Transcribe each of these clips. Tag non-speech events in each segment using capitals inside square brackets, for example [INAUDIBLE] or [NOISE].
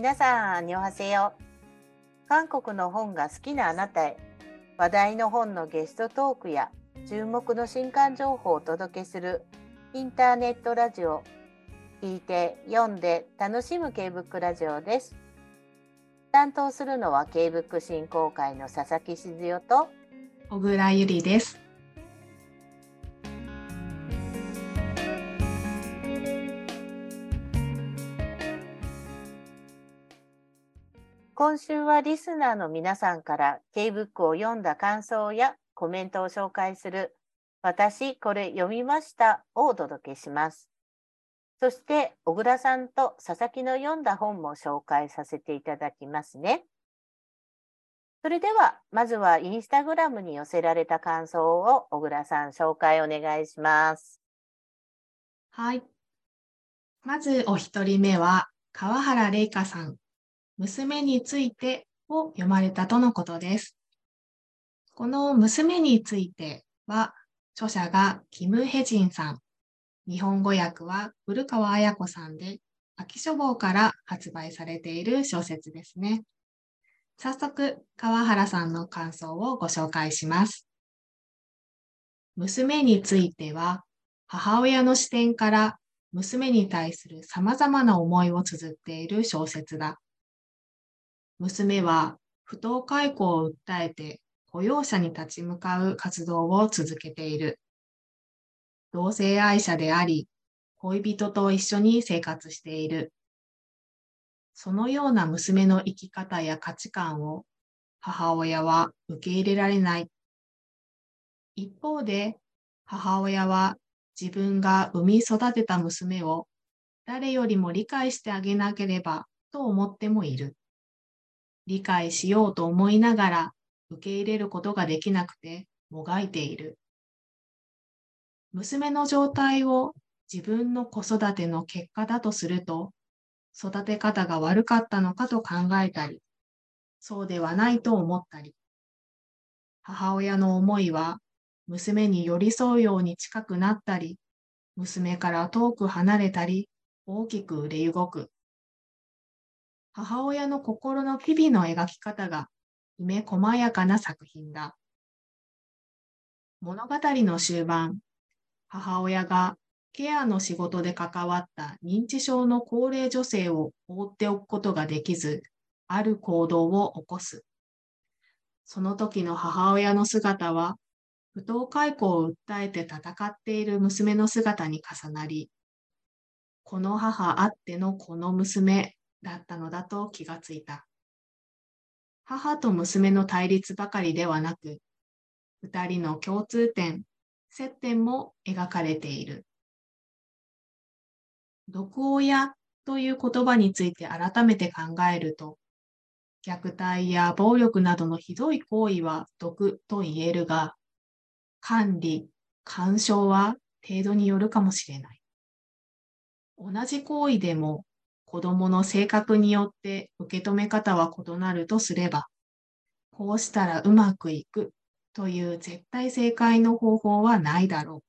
皆さん、アニョハセヨ。韓国の本が好きなあなたへ、話題の本のゲストトークや注目の新刊情報をお届けするインターネットラジオ、聞いて、読んで楽しむ K ブックラジオです。担当するのは K ブック振興会の佐々木静代と小倉ゆりです。今週はリスナーの皆さんから K-BOOK を読んだ感想やコメントを紹介する私これ読みましたをお届けします。そして小倉さんと佐々木の読んだ本も紹介させていただきますね。それではまずはインスタグラムに寄せられた感想を小倉さん紹介お願いします。はい。まずお一人目は川原玲香さん。娘についてを読まれたとのことです。この娘については、著者がキム・ヘジンさん、日本語訳は古川彩子さんで、秋書房から発売されている小説ですね。早速、川原さんの感想をご紹介します。娘については、母親の視点から娘に対する様々な思いを綴っている小説だ。娘は不当解雇を訴えて雇用者に立ち向かう活動を続けている。同性愛者であり、恋人と一緒に生活している。そのような娘の生き方や価値観を母親は受け入れられない。一方で、母親は自分が産み育てた娘を誰よりも理解してあげなければと思ってもいる。理解しようと思いながら受け入れることができなくてもがいている。娘の状態を自分の子育ての結果だとすると、育て方が悪かったのかと考えたり、そうではないと思ったり、母親の思いは娘に寄り添うように近くなったり、娘から遠く離れたり、大きく揺れ動く。母親の心の機微の描き方がきめ細やかな作品だ。物語の終盤、母親がケアの仕事で関わった認知症の高齢女性を放っておくことができず、ある行動を起こす。その時の母親の姿は、不当解雇を訴えて戦っている娘の姿に重なり、この母あってのこの娘だったのだと気がついた。母と娘の対立ばかりではなく、二人の共通点、接点も描かれている。毒親という言葉について改めて考えると、虐待や暴力などのひどい行為は毒と言えるが、管理、干渉は程度によるかもしれない。同じ行為でも子供の性格によって受け止め方は異なるとすれば、こうしたらうまくいくという絶対正解の方法はないだろう。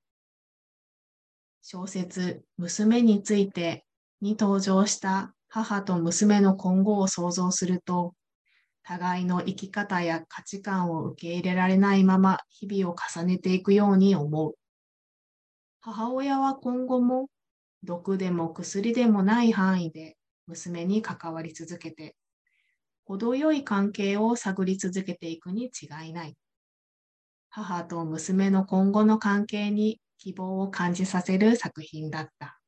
小説、娘についてに登場した母と娘の今後を想像すると、互いの生き方や価値観を受け入れられないまま日々を重ねていくように思う。母親は今後も毒でも薬でもない範囲で娘に関わり続けて、程よい関係を探り続けていくに違いない。母と娘の今後の関係に希望を感じさせる作品だった。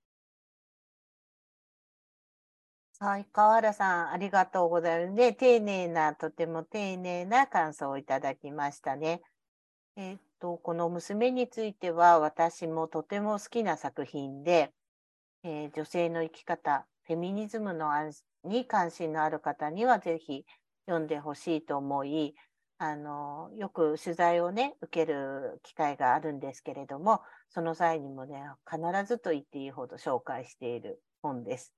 はい、川原さん、ありがとうございます。ね、丁寧な、とても丁寧な感想をいただきましたね。えっ、と、この娘については、私もとても好きな作品で、えー、女性の生き方、フェミニズムのに関心のある方にはぜひ読んでほしいと思い、あのよく取材をね受ける機会があるんですけれどもその際にもね必ずと言っていいほど紹介している本です。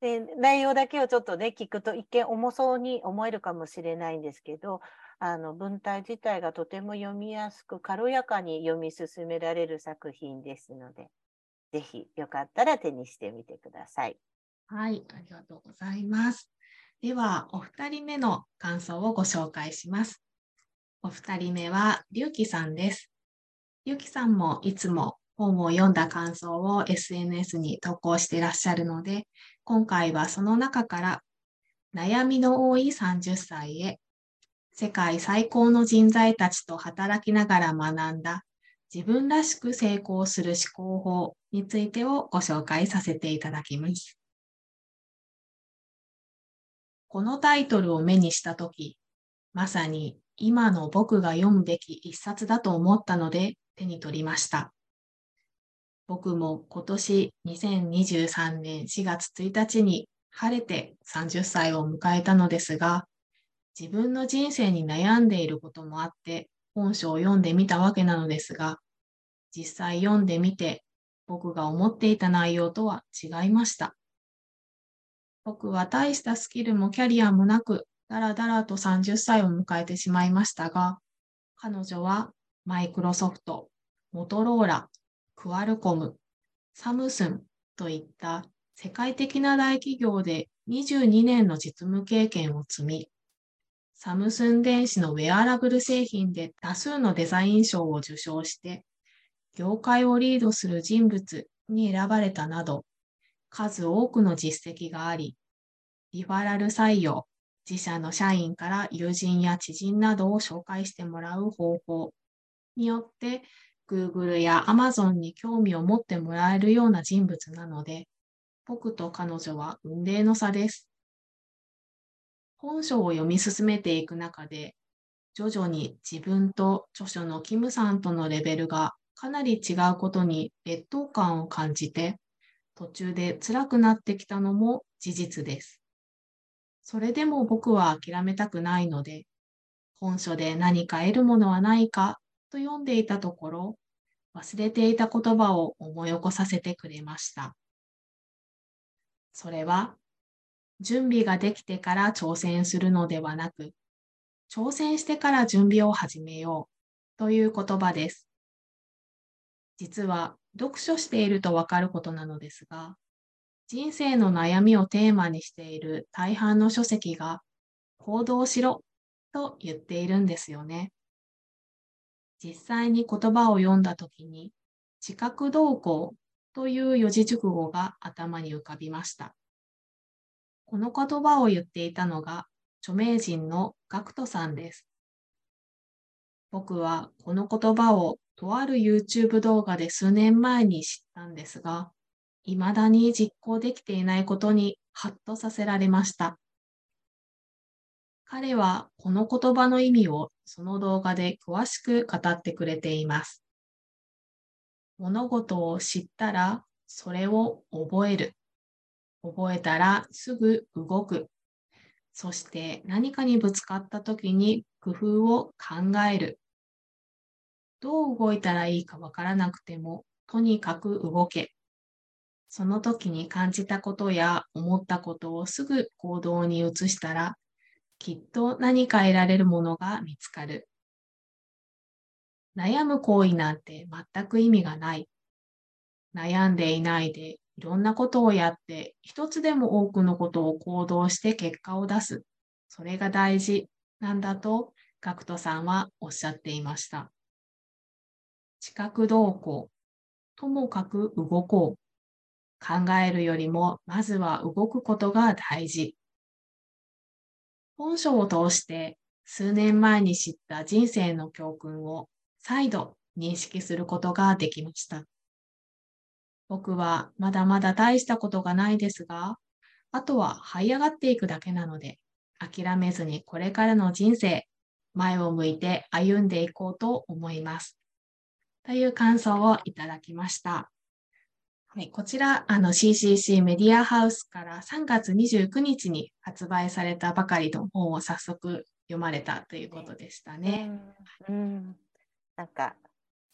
で内容だけをちょっとね聞くと一見重そうに思えるかもしれないんですけどあの文体自体がとても読みやすく軽やかに読み進められる作品ですのでぜひよかったら手にしてみてください。はい、ありがとうございます。では、お二人目の感想をご紹介します。お二人目は、りゅうきさんです。りゅうきさんもいつも本を読んだ感想を SNS に投稿していらっしゃるので、今回はその中から悩みの多い30歳へ世界最高の人材たちと働きながら学んだ自分らしく成功する思考法についてをご紹介させていただきます。このタイトルを目にしたとき、まさに今の僕が読むべき一冊だと思ったので手に取りました。僕も今年2023年4月1日に晴れて30歳を迎えたのですが、自分の人生に悩んでいることもあって本書を読んでみたわけなのですが、実際読んでみて僕が思っていた内容とは違いました。僕は大したスキルもキャリアもなく、だらだらと30歳を迎えてしまいましたが、彼女はマイクロソフト、モトローラ、クアルコム、サムスンといった世界的な大企業で22年の実務経験を積み、サムスン電子のウェアラブル製品で多数のデザイン賞を受賞して、業界をリードする人物に選ばれたなど、数多くの実績があり、リファラル採用、自社の社員から友人や知人などを紹介してもらう方法によって、Google や Amazon に興味を持ってもらえるような人物なので、僕と彼女は運命の差です。本書を読み進めていく中で、徐々に自分と著書のキムさんとのレベルがかなり違うことに劣等感を感じて、途中で辛くなってきたのも事実です。それでも僕は諦めたくないので、本書で何か得るものはないかと読んでいたところ、忘れていた言葉を思い起こさせてくれました。それは、準備ができてから挑戦するのではなく、挑戦してから準備を始めようという言葉です。実は読書しているとわかることなのですが、人生の悩みをテーマにしている大半の書籍が行動しろと言っているんですよね。実際に言葉を読んだときに、知覚動向という四字熟語が頭に浮かびました。この言葉を言っていたのが著名人のガクトさんです。僕はこの言葉をとある YouTube 動画で数年前に知ったんですが、未だに実行できていないことにハッとさせられました。彼はこの言葉の意味をその動画で詳しく語ってくれています。物事を知ったらそれを覚える。覚えたらすぐ動く。そして何かにぶつかった時に工夫を考える。どう動いたらいいかわからなくても、とにかく動け。その時に感じたことや思ったことをすぐ行動に移したら、きっと何か得られるものが見つかる。悩む行為なんて全く意味がない。悩んでいないでいろんなことをやって、一つでも多くのことを行動して結果を出す。それが大事なんだと、ガクトさんはおっしゃっていました。知覚動向、ともかく動こう。考えるよりも、まずは動くことが大事。本書を通して数年前に知った人生の教訓を再度認識することができました。僕はまだまだ大したことがないですが、あとは這い上がっていくだけなので、諦めずにこれからの人生、前を向いて歩んでいこうと思います。という感想をいただきました。はい、こちら、あの CCC メディアハウスから3月29日に発売されたばかりの本を早速読まれたということでしたね。うん、うん、なんか、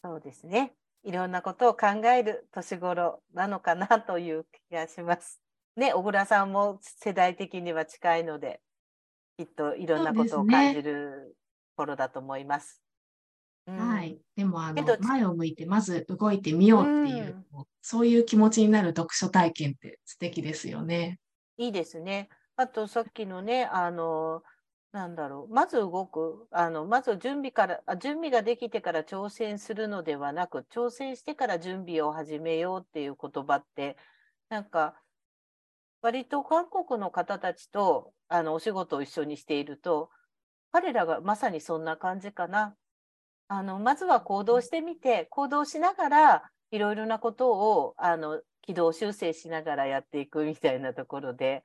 そうですね。いろんなことを考える年頃なのかなという気がします。ね、小倉さんも世代的には近いので、きっといろんなことを感じる頃だと思います。はい。でも、あの、前を向いて、まず動いてみようっていう、うんそういう気持ちになる読書体験って素敵ですよね。いいですね。あとさっきのね、あの、なんだろう、まず動く、あの、まず準備からあ、準備ができてから挑戦するのではなく、挑戦してから準備を始めようっていう言葉って、なんか、割と韓国の方たちとあのお仕事を一緒にしていると、彼らがまさにそんな感じかな。あのまずは行動してみて、行動しながらいろいろなことをあの軌道修正しながらやっていくみたいなところで、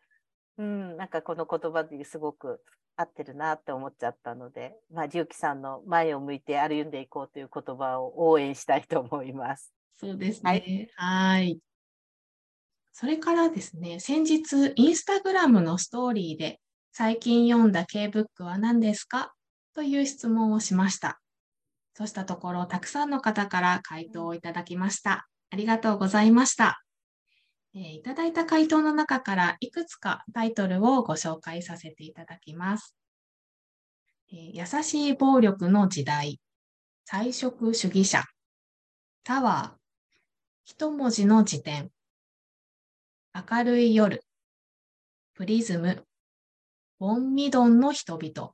うん、なんかこの言葉ですごく合ってるなって思っちゃったので、まあ、龍樹さんの前を向いて歩んでいこうという言葉を応援したいと思います。そうですね。はい。それからですね、先日、インスタグラムのストーリーで、最近読んだ K-BOOK は何ですか？という質問をしました。そうしたところ、たくさんの方から回答をいただきました。ありがとうございました。え、いただいた回答の中からいくつかタイトルをご紹介させていただきます。え、優しい暴力の時代、菜食主義者、タワー、一文字の辞典、明るい夜、プリズム、ボンミドンの人々、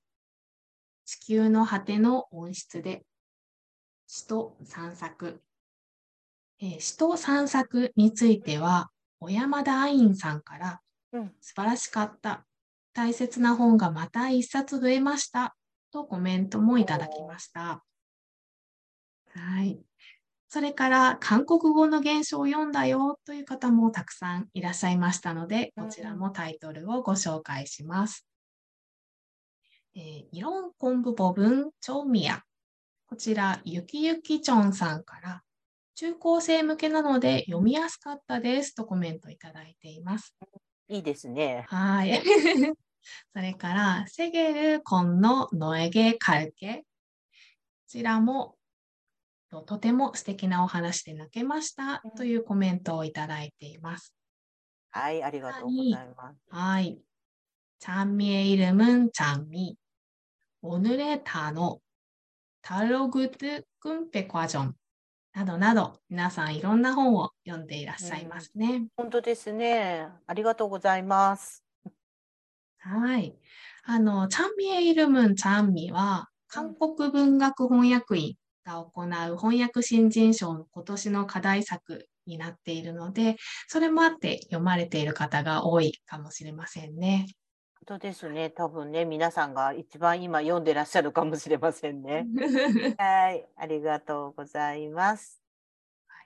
地球の果ての温室で、詩と散策。え、詩と散策については、小山田愛院さんから、うん、素晴らしかった。大切な本がまた一冊増えました。とコメントもいただきました。はい。それから韓国語の現象を読んだよという方もたくさんいらっしゃいましたので、こちらもタイトルをご紹介します。えー、イロンコンブボブンチョウミヤ。こちら、ゆきゆきちょんさんから、中高生向けなので読みやすかったですとコメントいただいています。いいですね。はい。[LAUGHS] それから、セゲルコンのノエゲカルケ。こちらもとても素敵なお話で泣けましたというコメントをいただいています。はい、ありがとうございます。はい。チャンミエイルムンチャンミ。オヌレタのタログトゥクンペクジョン。などなど、皆さんいろんな本を読んでいらっしゃいますね。うん、本当ですね。ありがとうございます。はい。あの、チャンミエイルムンチャンミは、韓国文学翻訳員が行う翻訳新人賞の今年の課題作になっているので、それもあって読まれている方が多いかもしれませんね。本当ですね。多分ね、皆さんが一番今読んでらっしゃるかもしれませんね。[LAUGHS] はい、ありがとうございます。は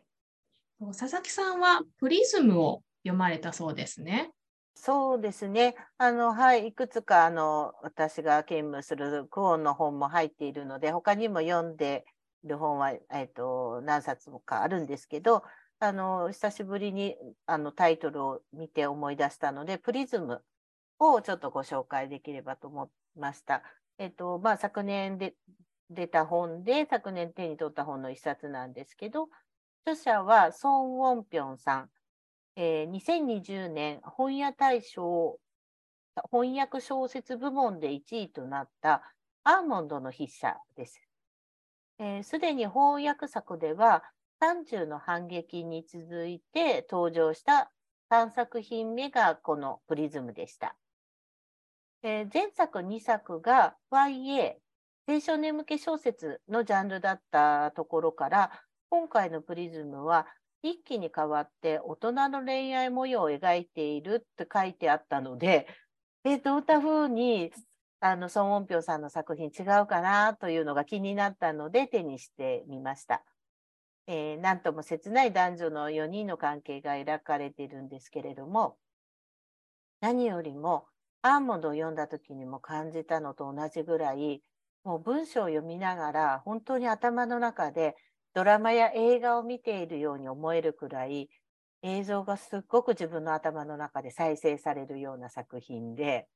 い、佐々木さんはプリズムを読まれたそうですね。そうですね。あの、はい、いくつか、あの、私が兼務するクオンの本も入っているので、他にも読んでる本は、えーと、何冊もかあるんですけどあの久しぶりにあのタイトルを見て思い出したのでプリズムをちょっとご紹介できればと思いました。えっ、とまあ、昨年で出た本で昨年手に取った本の一冊なんですけど著者はソン・ウォンピョンさん、えー、2020年本屋大賞翻訳小説部門で1位となったアーモンドの筆者です。す、えー、で、に翻訳作では30の反撃に続いて登場した3作品目がこのプリズムでした。えー、前作2作が YA 青少年向け小説のジャンルだったところから今回のプリズムは一気に変わって大人の恋愛模様を描いているって書いてあったので、えどういった風にあの孫音平さんの作品違うかなというのが気になったので手にしてみました。えー、なんとも切ない男女の4人の関係が描かれているんですけれども何よりもアーモンドを読んだ時にも感じたのと同じぐらいもう文章を読みながら本当に頭の中でドラマや映画を見ているように思えるくらい映像がすっごく自分の頭の中で再生されるような作品で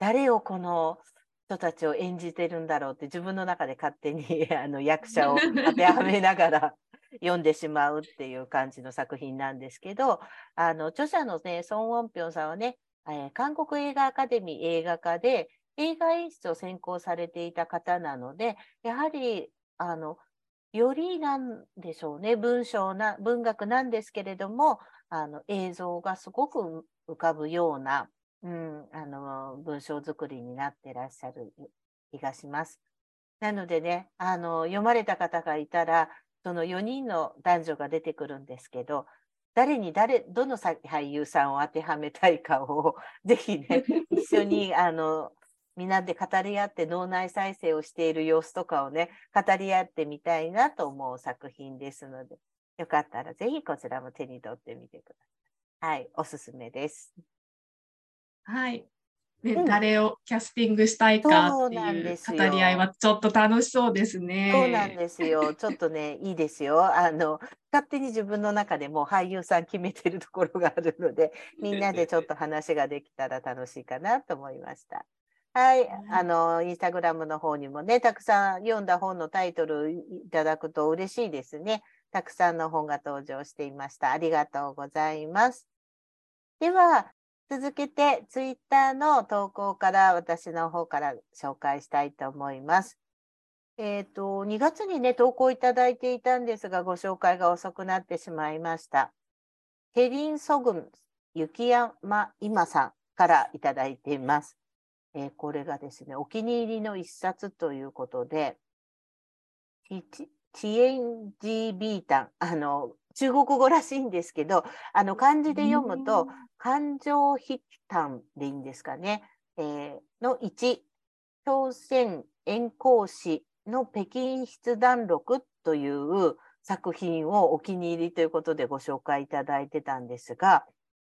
誰をこの人たちを演じてるんだろうって自分の中で勝手に [LAUGHS] あの役者を当てはめながら [LAUGHS] 読んでしまうっていう感じの作品なんですけどあの著者のねソン・ウォンピョンさんはね、えー、韓国映画アカデミー映画科で映画演出を専攻されていた方なのでやはりあの、よりなんでしょうね、文章な、文学なんですけれども、あの、映像がすごく浮かぶような、うん、あの、文章作りになってらっしゃる気がします。なのでね、あの、読まれた方がいたら、その4人の男女が出てくるんですけど、誰に誰、どの俳優さんを当てはめたいかを、ぜひね、[LAUGHS] 一緒に、あの、みんなで語り合って脳内再生をしている様子とかをね、語り合ってみたいなと思う作品ですので、よかったらぜひこちらも手に取ってみてください。はい、おすすめです。はい。ね、うん、誰をキャスティングしたいかっていう語り合いはちょっと楽しそうですね。そうなんですよ。[LAUGHS] ちょっとね、いいですよ。あの、勝手に自分の中でも俳優さん決めてるところがあるので、みんなでちょっと話ができたら楽しいかなと思いました。はい、あの、インスタグラムの方にもね、たくさん読んだ本のタイトルいただくと嬉しいですね。たくさんの本が登場していました。ありがとうございます。では、続けて、ツイッターの投稿から私の方から紹介したいと思います。えっ、ー、と、2月にね、投稿いただいていたんですが、ご紹介が遅くなってしまいました。ケリン・ソグン、雪山今さんからいただいています。えー、これがですね、お気に入りの一冊ということで、チエンジービータン、あの、中国語らしいんですけど、あの、漢字で読むと、感情筆端でいいんですかね。えー、の1、朝鮮遠行史の北京筆談録という作品をお気に入りということでご紹介いただいてたんですが、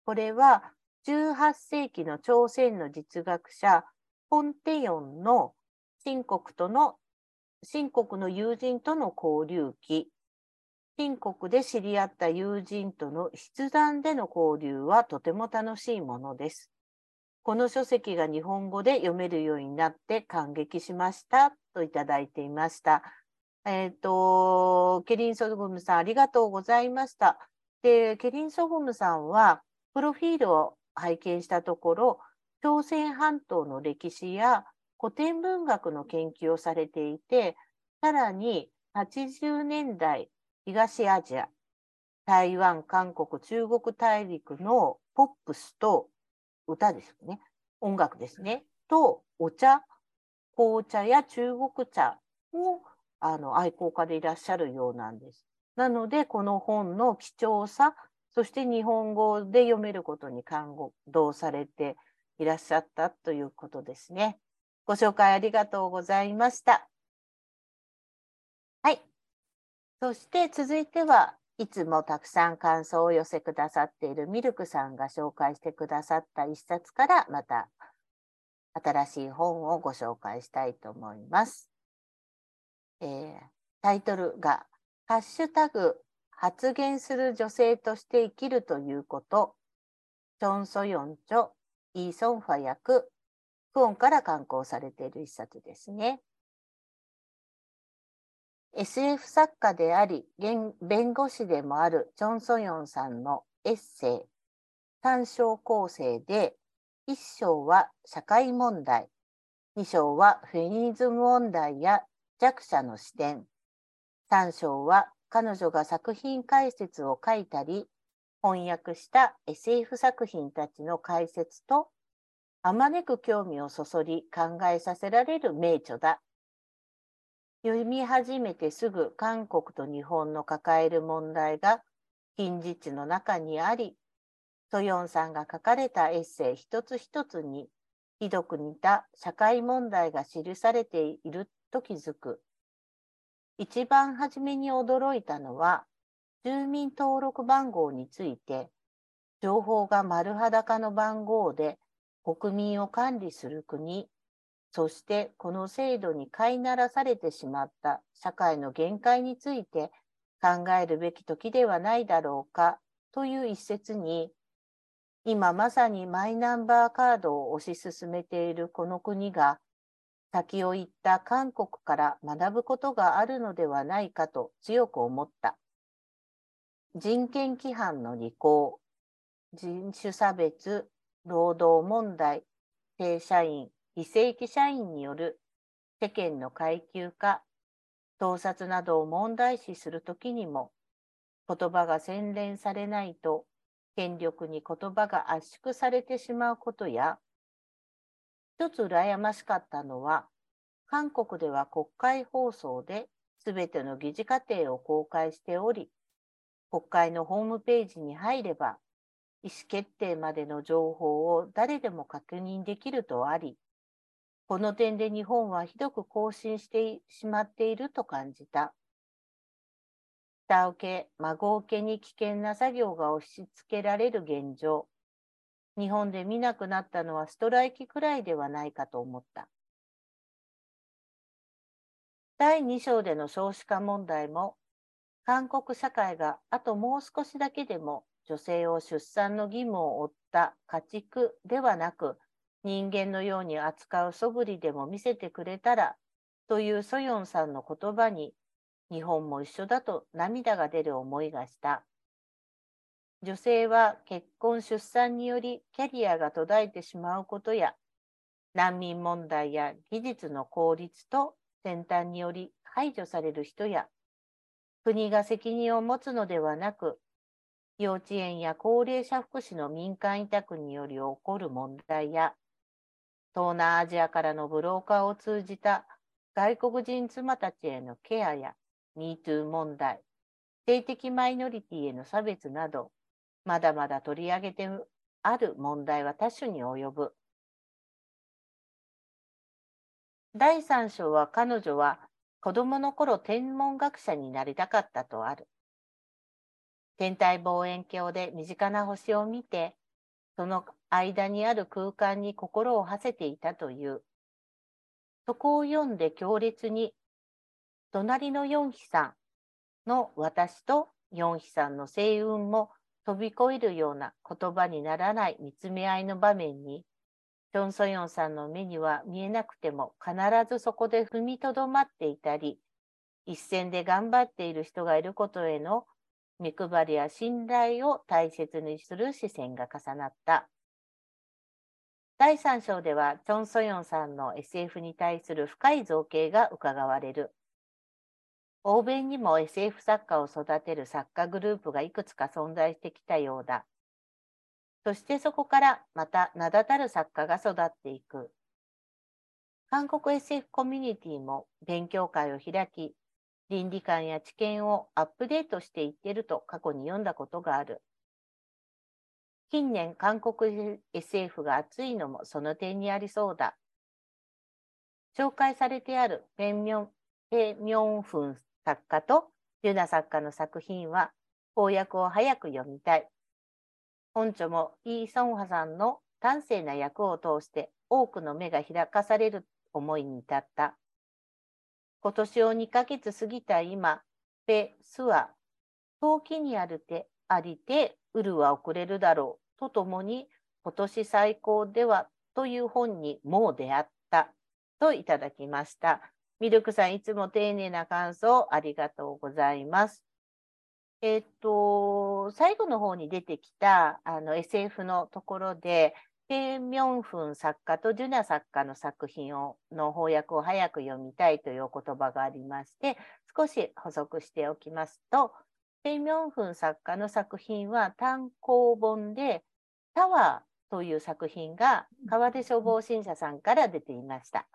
これは18世紀の朝鮮の実学者、ポンテヨンの新国との、新国の友人との交流記新国で知り合った友人との筆談での交流はとても楽しいものです。この書籍が日本語で読めるようになって感激しましたといただいていました。えっ、ー、と、ケリン・ソグムさんありがとうございました。で、ケリン・ソグムさんは、プロフィールを拝見したところ、朝鮮半島の歴史や古典文学の研究をされていて、さらに80年代東アジア、台湾、韓国、中国大陸のポップスと歌ですね。音楽ですね。と、お茶、紅茶や中国茶をあの愛好家でいらっしゃるようなんです。なので、この本の貴重さ、そして日本語で読めることに感動されていらっしゃったということですね。ご紹介ありがとうございました。はい。そして続いてはいつもたくさん感想を寄せくださっているミルクさんが紹介してくださった一冊からまた新しい本をご紹介したいと思います。えー、タイトルがハッシュタグ発言する女性として生きるということ、チョン・ソヨンチョ、イソンファ役、クオンから刊行されている一冊ですね。SF 作家であり、弁護士でもあるチョン・ソヨンさんのエッセイ、3章構成で、1章は社会問題、2章はフェミニズム問題や弱者の視点、3章は彼女が作品解説を書いたり、翻訳した SF 作品たちの解説と、あまねく興味をそそり考えさせられる名著だ。読み始めてすぐ韓国と日本の抱える問題が近似値の中にあり、ソヨンさんが書かれたエッセイ一つ一つにひどく似た社会問題が記されていると気づく。一番初めに驚いたのは、住民登録番号について、情報が丸裸の番号で国民を管理する国そしてこの制度に飼いならされてしまった社会の限界について考えるべき時ではないだろうかという一節に今まさにマイナンバーカードを推し進めているこの国が先を行った韓国から学ぶことがあるのではないかと強く思った。人権規範の履行、人種差別、労働問題、正社員、非正規社員による世間の階級化、盗撮などを問題視するときにも、言葉が洗練されないと、権力に言葉が圧縮されてしまうことや、一つ羨ましかったのは、韓国では国会放送ですべての議事過程を公開しており、国会のホームページに入れば、意思決定までの情報を誰でも確認できるとあり、この点で日本はひどく更新してしまっていると感じた。下請け、孫請けに危険な作業が押し付けられる現状。日本で見なくなったのはストライキくらいではないかと思った。第2章での少子化問題も、韓国社会があともう少しだけでも女性を出産の義務を負った家畜ではなく、人間のように扱う素振りでも見せてくれたらというソヨンさんの言葉に日本も一緒だと涙が出る思いがした。女性は結婚出産によりキャリアが途絶えてしまうことや難民問題や技術の効率と先端により排除される人や国が責任を持つのではなく幼稚園や高齢者福祉の民間委託により起こる問題や東南アジアからのブローカーを通じた外国人妻たちへのケアや MeToo 問題、性的マイノリティへの差別など、まだまだ取り上げてある問題は多種に及ぶ。第3章は彼女は子供の頃天文学者になりたかったとある。天体望遠鏡で身近な星を見て、その間にある空間に心を馳せていたという。そこを読んで強烈に、隣のヨンヒさんの私とヨンヒさんの星雲も飛び越えるような言葉にならない見つめ合いの場面に、チョン・ソヨンさんの目には見えなくても必ずそこで踏みとどまっていたり、一線で頑張っている人がいることへの目配りや信頼を大切にする視線が重なった。第3章では、チョン・ソヨンさんの SF に対する深い造形が伺われる。欧米にも SF 作家を育てる作家グループがいくつか存在してきたようだ。そしてそこからまた名だたる作家が育っていく。韓国 SF コミュニティも勉強会を開き、倫理観や知見をアップデートしていってると過去に読んだことがある。近年、韓国 SF が熱いのもその点にありそうだ。紹介されてあるペンミョン、ペミョンフン作家とユナ作家の作品は翻訳を早く読みたい。本著もイ・ソンハさんの端正な役を通して多くの目が開かされる思いに至った。今年を2ヶ月過ぎた今、ペ・スは、陶器にあるてありて、ウルは遅れるだろうとともに、今年最高ではという本にもう出会ったといただきました。ミルクさん、いつも丁寧な感想ありがとうございます。えっと、最後の方に出てきたあの SF のところで、ペ・ミョンフン作家とジュナ作家の作品をの翻訳を早く読みたいというお言葉がありまして、少し補足しておきますと、ペ・ミョンフン作家の作品は単行本で、タワーという作品が川出消防新社さんから出ていました。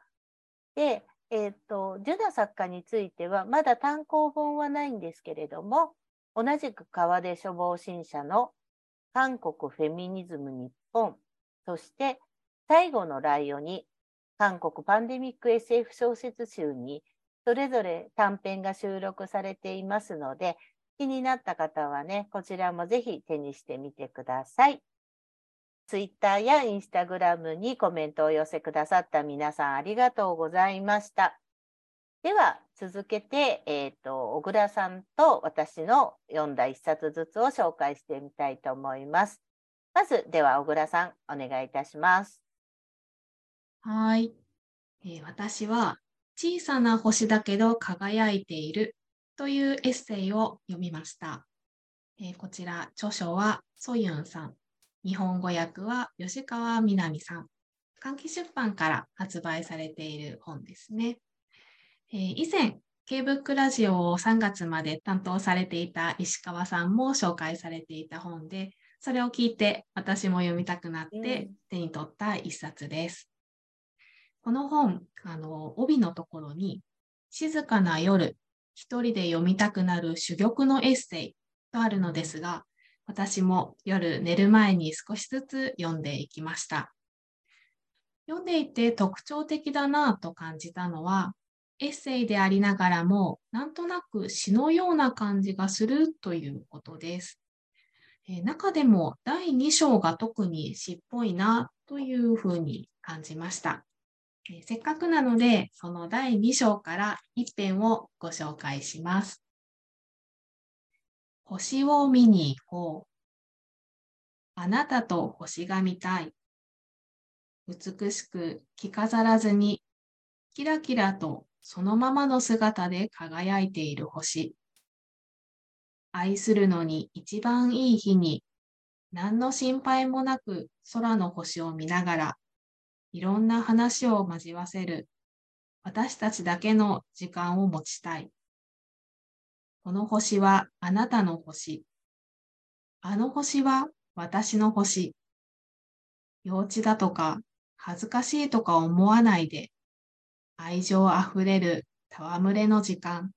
で、えっ、ー、と、ジュナ作家については、まだ単行本はないんですけれども、同じく川出処方新社の韓国フェミニズム日本そして最後のライオに韓国パンデミック SF 小説集にそれぞれ短編が収録されていますので気になった方はねこちらもぜひ手にしてみてください。Twitter や Instagram にコメントを寄せくださった皆さんありがとうございました。では続けて、えーと、小倉さんと私の読んだ一冊ずつを紹介してみたいと思います。まず、では小倉さん、お願いいたします。はい、えー、私は、小さな星だけど輝いているというエッセイを読みました。えー、こちら、著書はソユンさん、日本語訳は吉川みなみさん、換気出版から発売されている本ですね。えー、以前、K-BOOK ラジオを3月まで担当されていた石川さんも紹介されていた本で、それを聞いて私も読みたくなって手に取った一冊です。この本、あの、帯のところに、静かな夜、一人で読みたくなる珠玉のエッセイとあるのですが、私も夜寝る前に少しずつ読んでいきました。読んでいて特徴的だなと感じたのは、エッセイでありながらも、なんとなく詩のような感じがするということです。え中でも第2章が特に詩っぽいなというふうに感じました。えせっかくなので、その第2章から一編をご紹介します。星を見に行こう。あなたと星が見たい。美しく着飾らずに、キラキラとそのままの姿で輝いている星。愛するのに一番いい日に、何の心配もなく空の星を見ながら、いろんな話を交わせる、私たちだけの時間を持ちたい。この星はあなたの星。あの星は私の星。幼稚だとか恥ずかしいとか思わないで、愛情あふれる戯れの時間。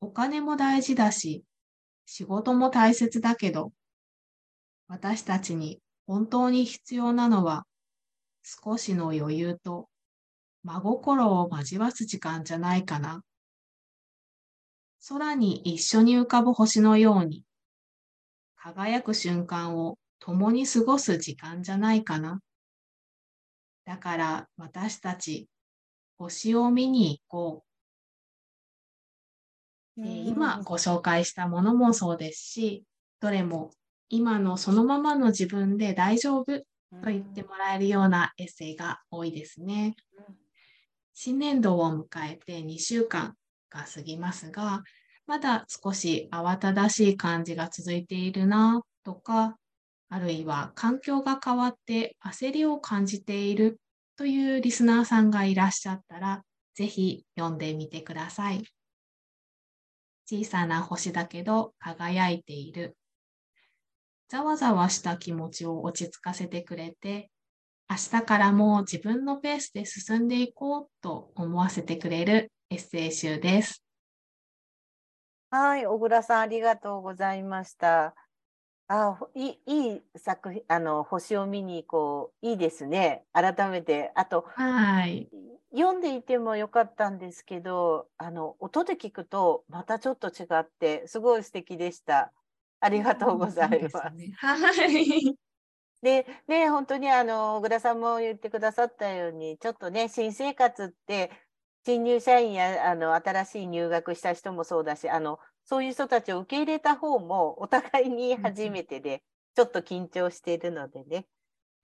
お金も大事だし、仕事も大切だけど、私たちに本当に必要なのは、少しの余裕と真心を交わす時間じゃないかな。空に一緒に浮かぶ星のように、輝く瞬間を共に過ごす時間じゃないかな。だから私たち、星を見に行こう。今ご紹介したものもそうですし、どれも今のそのままの自分で大丈夫と言ってもらえるようなエッセイが多いですね。新年度を迎えて2週間が過ぎますが、まだ少し慌ただしい感じが続いているなとか、あるいは環境が変わって焦りを感じているというリスナーさんがいらっしゃったら、ぜひ読んでみてください。小さな星だけど輝いている。ざわざわした気持ちを落ち着かせてくれて、明日からも自分のペースで進んでいこうと思わせてくれるエッセイ集です。はい、小倉さんありがとうございました。あいいい作品、あの、星を見に行こう。いいですね。改めて。あと、はい。読んでいてもよかったんですけど、あの、音で聞くとまたちょっと違って、すごい素敵でした。ありがとうございます。すね、はい。[LAUGHS] で、ね、本当にあの、小倉さんも言ってくださったように、ちょっとね、新生活って、新入社員やあの新しい入学した人もそうだし、あのそういう人たちを受け入れた方もお互いに初めてで、ちょっと緊張しているのでね、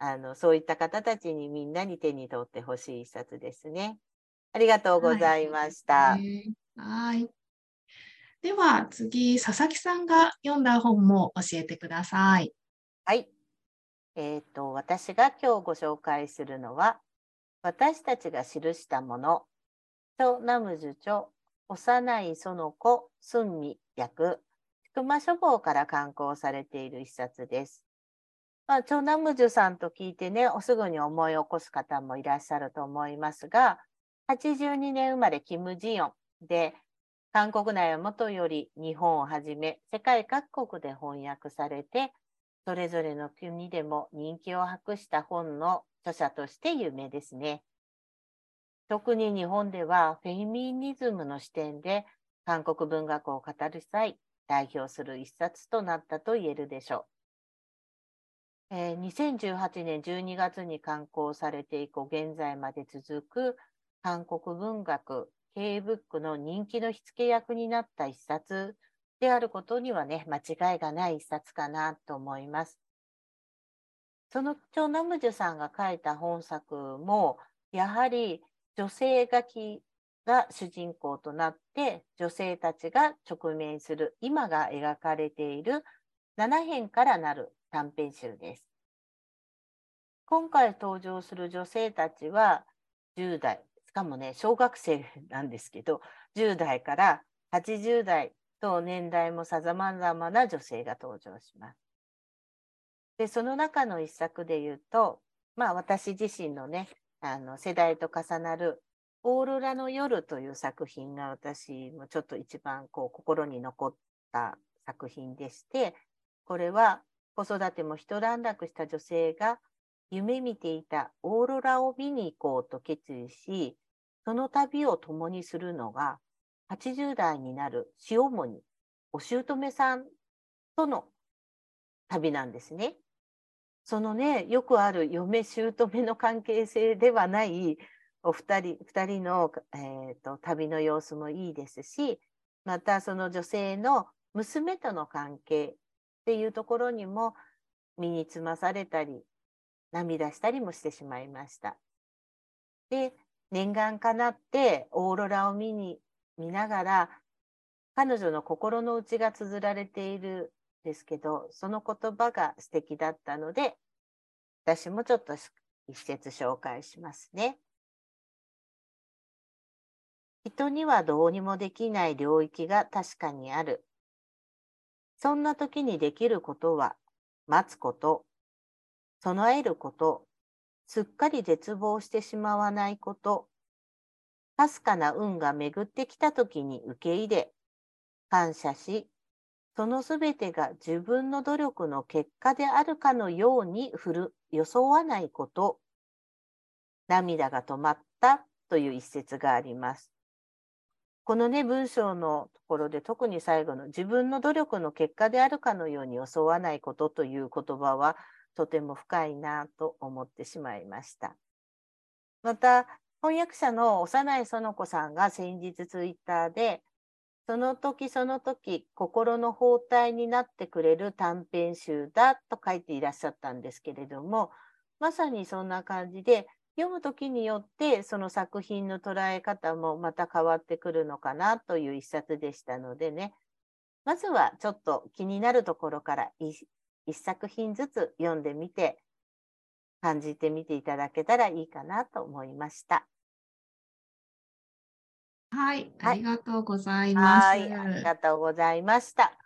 あのそういった方たちにみんなに手に取ってほしい一冊ですね。ありがとうございました。はい。では次、佐々木さんが読んだ本も教えてください。はい。えっ、ー、と、私が今日ご紹介するのは、私たちが記したもの、チナムジュチョ幼い園子、寸美役、菊間書房から刊行されている一冊です。まあ、長男無樹さんと聞いてね、おすぐに思い起こす方もいらっしゃると思いますが、82年生まれキム・ジヨンで、韓国内はもとより日本をはじめ世界各国で翻訳されて、それぞれの国でも人気を博した本の著者として有名ですね。特に日本ではフェミニズムの視点で韓国文学を語る際、代表する一冊となったと言えるでしょう。えー、2018年12月に刊行されて以降、現在まで続く韓国文学、K ブックの人気の火付け役になった一冊であることにはね、間違いがない一冊かなと思います。そのチョ・ナムジュさんが書いた本作も、やはり女性書きが主人公となって女性たちが直面する今が描かれている7編からなる短編集です。今回登場する女性たちは10代しかもね小学生なんですけど10代から80代と年代もさまざまな女性が登場します。でその中の一作で言うとまあ私自身のねあの世代と重なる「オーロラの夜」という作品が私もちょっと一番こう心に残った作品でしてこれは子育ても一段落した女性が夢見ていたオーロラを見に行こうと決意しその旅を共にするのが80代になる塩もにお姑さんとの旅なんですね。そのねよくある嫁姑の関係性ではないお二人二人の、えーと、旅の様子もいいですしまたその女性の娘との関係っていうところにも身につまされたり涙したりもしてしまいました。で念願かなってオーロラを見に見ながら彼女の心の内が綴られているですけど、その言葉が素敵だったので、私もちょっと一節紹介しますね。人にはどうにもできない領域が確かにある。そんな時にできることは、待つこと、備えること、すっかり絶望してしまわないこと、かすかな運が巡ってきた時に受け入れ、感謝し、そのすべてが自分の努力の結果であるかのように振る装わないこと、涙が止まったという一節があります。このね、文章のところで特に最後の自分の努力の結果であるかのように装わないことという言葉はとても深いなと思ってしまいました。また、翻訳者の幼い園子さんが先日ツイッターでその時その時心の包帯になってくれる短編集だと書いていらっしゃったんですけれどもまさにそんな感じで読む時によってその作品の捉え方もまた変わってくるのかなという一冊でしたのでねまずはちょっと気になるところから一作品ずつ読んでみて感じてみていただけたらいいかなと思いました。はい、ありがとうございます。はい、ありがとうございました。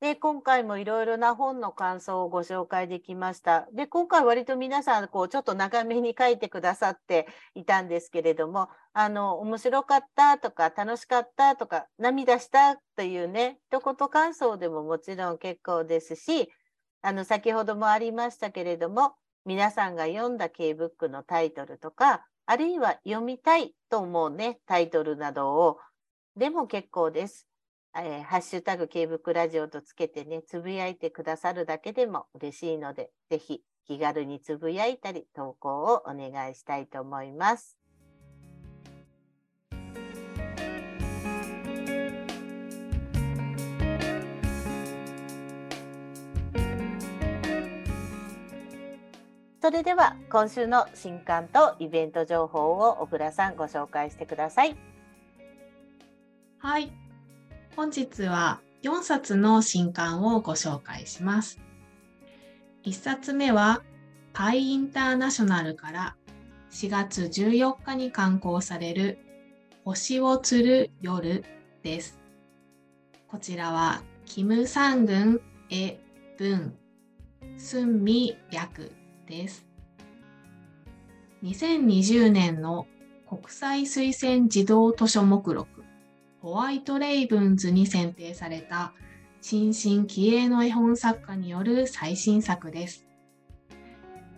で、今回もいろいろな本の感想をご紹介できました。で、今回割と皆さん、こう、ちょっと長めに書いてくださっていたんですけれども、あの、面白かったとか、楽しかったとか、涙したというね、一言感想でももちろん結構ですし、あの、先ほどもありましたけれども、皆さんが読んだ K ブックのタイトルとか、あるいは読みたいと思うね、タイトルなどを、でも結構です。えー、ハッシュタグ K ブクラジオとつけてね、つぶやいてくださるだけでも嬉しいので、ぜひ気軽につぶやいたり、投稿をお願いしたいと思います。それでは今週の新刊とイベント情報を小倉さんご紹介してください。はい。本日は4冊の新刊をご紹介します。1冊目はパイインターナショナルから4月14日に刊行される星を釣る夜です。こちらはキム・サングン・エ・ブン・スンミ略です。2020年の国際推薦児童図書目録ホワイトレイブンズに選定された新進気鋭の絵本作家による最新作です。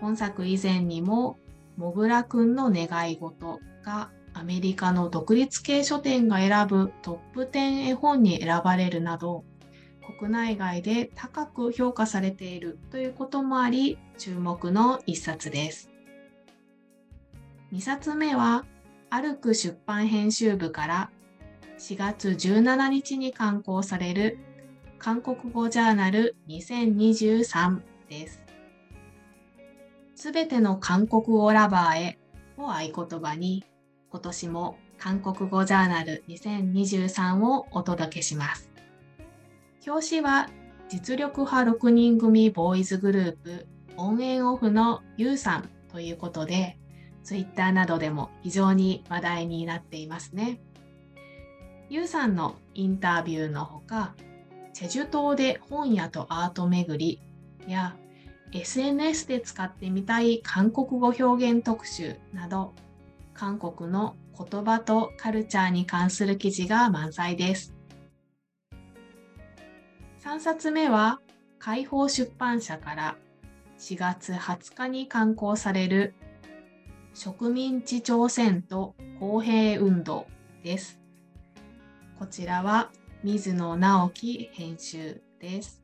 本作以前にも、もぐらくんの願い事がアメリカの独立系書店が選ぶトップ10絵本に選ばれるなど、国内外で高く評価されているということもあり、注目の一冊です。2冊目は、歩く出版編集部から4月17日に刊行される韓国語ジャーナル2023です。すべての韓国語ラバーへを合言葉に、今年も韓国語ジャーナル2023をお届けします。表紙は実力派6人組ボーイズグループオンエンオフのユウさんということで Twitter などでも非常に話題になっていますね。ユウさんのインタビューのほか、チェジュ島で本屋とアート巡りや SNS で使ってみたい韓国語表現特集など韓国の言葉とカルチャーに関する記事が満載です。3冊目は解放出版社から4月20日に刊行される植民地朝鮮と公平運動です。こちらは水野直樹編集です。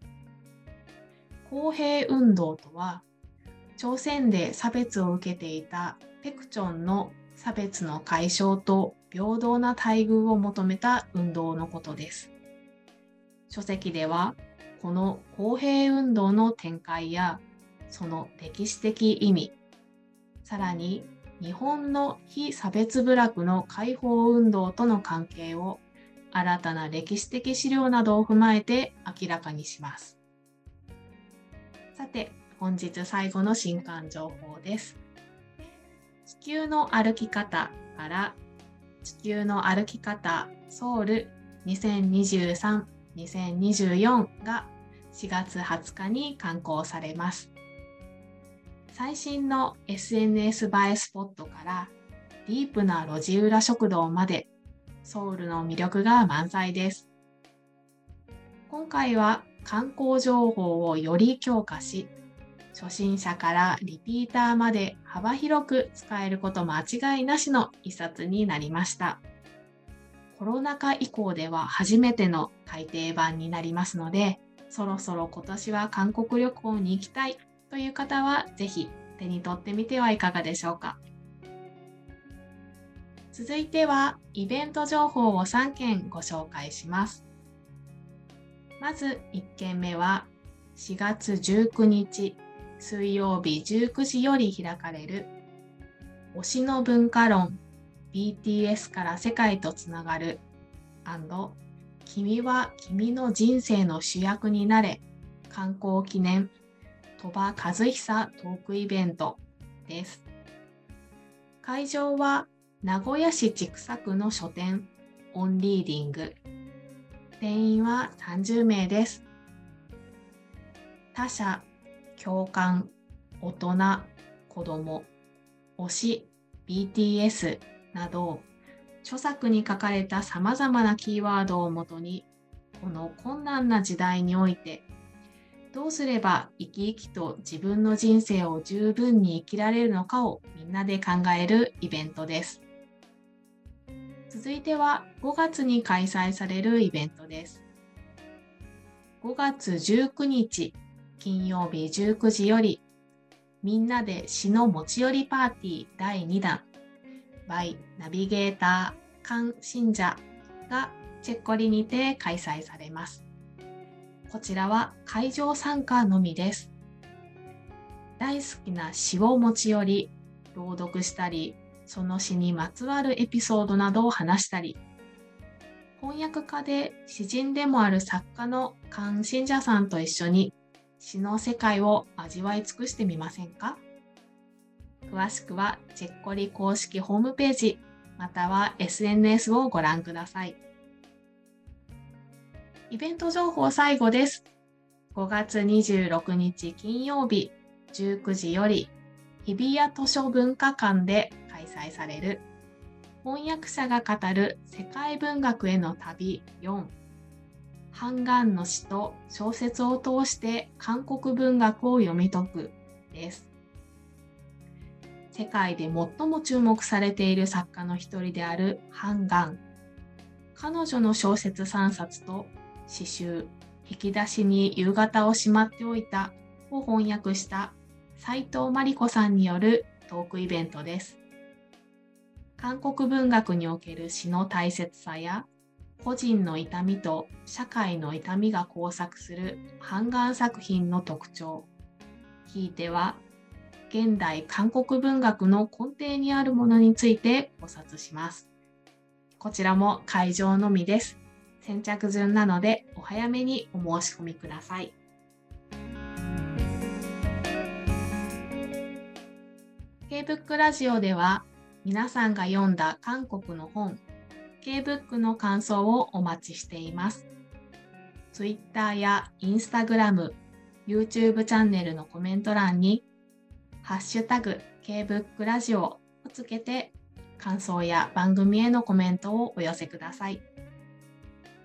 公平運動とは朝鮮で差別を受けていたペクチョンの差別の解消と平等な待遇を求めた運動のことです。書籍ではこの公平運動の展開やその歴史的意味、さらに日本の非差別部落の解放運動との関係を新たな歴史的資料などを踏まえて明らかにします。さて、本日最後の新刊情報です。地球の歩き方から地球の歩き方ソウル2023 2024が4月20日に刊行されます。最新の SNS 映えスポットからディープな路地裏食堂までソウルの魅力が満載です。今回は観光情報をより強化し、初心者からリピーターまで幅広く使えること間違いなしの一冊になりました。コロナ禍以降では初めての改訂版になりますので、そろそろ今年は韓国旅行に行きたいという方は、ぜひ手に取ってみてはいかがでしょうか。続いてはイベント情報を3件ご紹介します。まず1件目は4月19日水曜日19時より開かれる推しの文化論 BTS から世界とつながる。君は君の人生の主役になれ。観光記念。鳥羽和久トークイベント。です。会場は名古屋市千種区の書店。オンリーディング。定員は30名です。他者共感。大人子供。推し BTS など著作に書かれたさまざまなキーワードをもとにこの困難な時代においてどうすれば生き生きと自分の人生を十分に生きられるのかをみんなで考えるイベントです。続いては5月に開催されるイベントです。5月19日金曜日19時よりみんなで詩の持ち寄りパーティー第2弾 by ナビゲーター関信者がチェッコリにて開催されます。こちらは会場参加のみです。大好きな詩を持ち寄り朗読したりその詩にまつわるエピソードなどを話したり、翻訳家で詩人でもある作家の関信者さんと一緒に詩の世界を味わい尽くしてみませんか？詳しくはチェッコリ公式ホームページまたは SNS をご覧ください。イベント情報最後です。5月26日金曜日19時より日比谷図書文化館で開催される翻訳者が語る世界文学への旅4ハンガンの詩と小説を通して韓国文学を読み解くです。世界で最も注目されている作家の一人であるハンガン。彼女の小説3冊と詩集、引き出しに夕方をしまっておいたを翻訳した斉藤真理子さんによるトークイベントです。韓国文学における詩の大切さや個人の痛みと社会の痛みが交錯する半眼作品の特徴ひいては現代韓国文学の根底にあるものについて考察します。こちらも会場のみです。先着順なのでお早めにお申し込みください。K-BOOK ラジオでは皆さんが読んだ韓国の本 K-BOOK の感想をお待ちしています。Twitter や Instagram、YouTube チャンネルのコメント欄にハッシュタグ K-BOOK ラジオをつけて感想や番組へのコメントをお寄せください。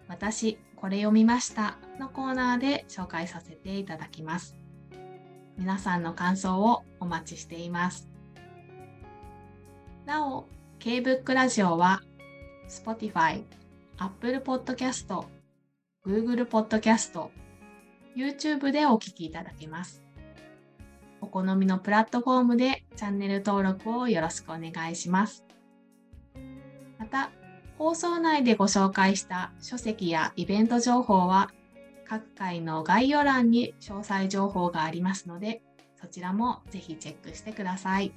私、これ読みましたのコーナーで紹介させていただきます。皆さんの感想をお待ちしています。なお、K-BOOK ラジオは Spotify、Apple Podcast、Google Podcast、YouTube でお聴きいただけます。お好みのプラットフォームでチャンネル登録をよろしくお願いします。また、放送内でご紹介した書籍やイベント情報は各回の概要欄に詳細情報がありますのでそちらもぜひチェックしてください。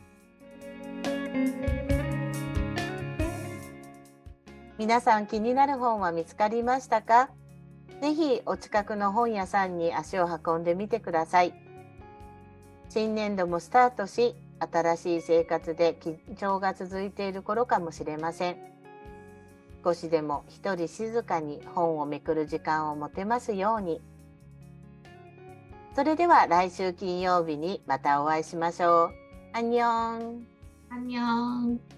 皆さん気になる本は見つかりましたか？ぜひお近くの本屋さんに足を運んでみてください。新年度もスタートし、新しい生活で緊張が続いている頃かもしれません。少しでも一人静かに本をめくる時間を持てますように。それでは来週金曜日にまたお会いしましょう。アンニョン。アンニョン。